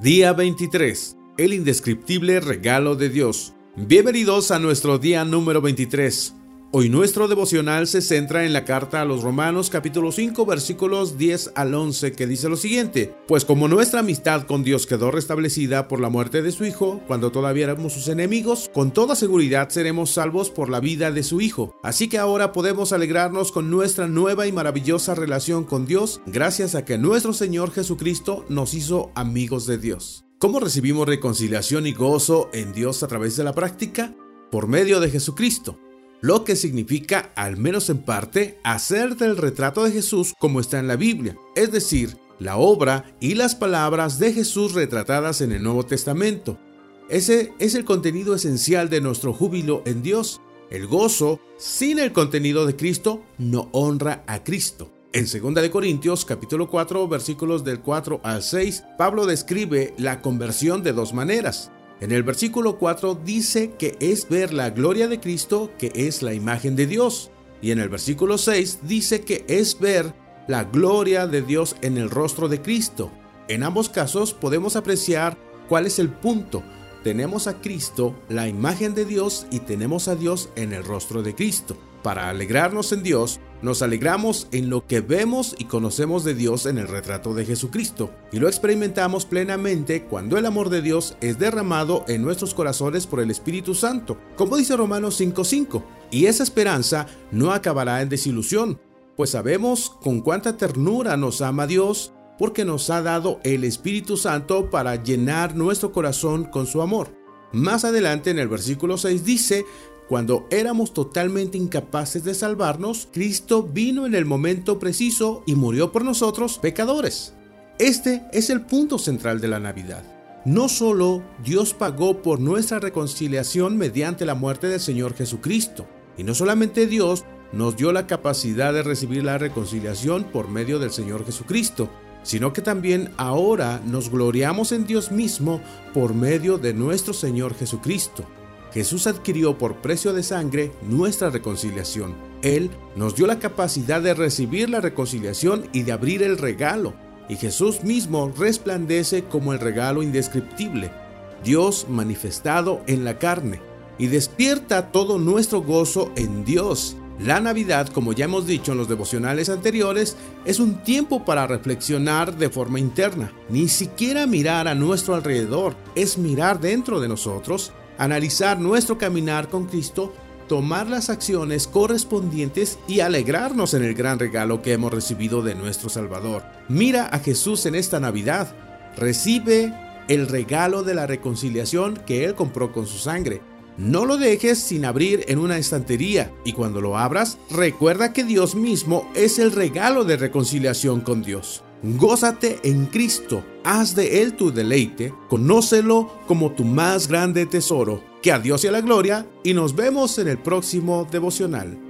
Día 23. El indescriptible regalo de Dios. Bienvenidos a nuestro día número 23. Hoy nuestro devocional se centra en la carta a los Romanos capítulo 5 versículos 10 al 11 que dice lo siguiente, pues como nuestra amistad con Dios quedó restablecida por la muerte de su Hijo, cuando todavía éramos sus enemigos, con toda seguridad seremos salvos por la vida de su Hijo. Así que ahora podemos alegrarnos con nuestra nueva y maravillosa relación con Dios gracias a que nuestro Señor Jesucristo nos hizo amigos de Dios. ¿Cómo recibimos reconciliación y gozo en Dios a través de la práctica? Por medio de Jesucristo lo que significa, al menos en parte, hacer del retrato de Jesús como está en la Biblia, es decir, la obra y las palabras de Jesús retratadas en el Nuevo Testamento. Ese es el contenido esencial de nuestro júbilo en Dios. El gozo, sin el contenido de Cristo, no honra a Cristo. En 2 Corintios capítulo 4 versículos del 4 al 6, Pablo describe la conversión de dos maneras. En el versículo 4 dice que es ver la gloria de Cristo, que es la imagen de Dios. Y en el versículo 6 dice que es ver la gloria de Dios en el rostro de Cristo. En ambos casos podemos apreciar cuál es el punto. Tenemos a Cristo, la imagen de Dios, y tenemos a Dios en el rostro de Cristo. Para alegrarnos en Dios, nos alegramos en lo que vemos y conocemos de Dios en el retrato de Jesucristo, y lo experimentamos plenamente cuando el amor de Dios es derramado en nuestros corazones por el Espíritu Santo, como dice Romanos 5:5. Y esa esperanza no acabará en desilusión, pues sabemos con cuánta ternura nos ama Dios, porque nos ha dado el Espíritu Santo para llenar nuestro corazón con su amor. Más adelante en el versículo 6 dice cuando éramos totalmente incapaces de salvarnos, Cristo vino en el momento preciso y murió por nosotros, pecadores. Este es el punto central de la Navidad. No solo Dios pagó por nuestra reconciliación mediante la muerte del Señor Jesucristo, y no solamente Dios nos dio la capacidad de recibir la reconciliación por medio del Señor Jesucristo, sino que también ahora nos gloriamos en Dios mismo por medio de nuestro Señor Jesucristo. Jesús adquirió por precio de sangre nuestra reconciliación. Él nos dio la capacidad de recibir la reconciliación y de abrir el regalo. Y Jesús mismo resplandece como el regalo indescriptible, Dios manifestado en la carne, y despierta todo nuestro gozo en Dios. La Navidad, como ya hemos dicho en los devocionales anteriores, es un tiempo para reflexionar de forma interna. Ni siquiera mirar a nuestro alrededor, es mirar dentro de nosotros analizar nuestro caminar con Cristo, tomar las acciones correspondientes y alegrarnos en el gran regalo que hemos recibido de nuestro Salvador. Mira a Jesús en esta Navidad. Recibe el regalo de la reconciliación que Él compró con su sangre. No lo dejes sin abrir en una estantería y cuando lo abras, recuerda que Dios mismo es el regalo de reconciliación con Dios. Gózate en Cristo, haz de Él tu deleite, conócelo como tu más grande tesoro. Que a Dios y a la gloria y nos vemos en el próximo devocional.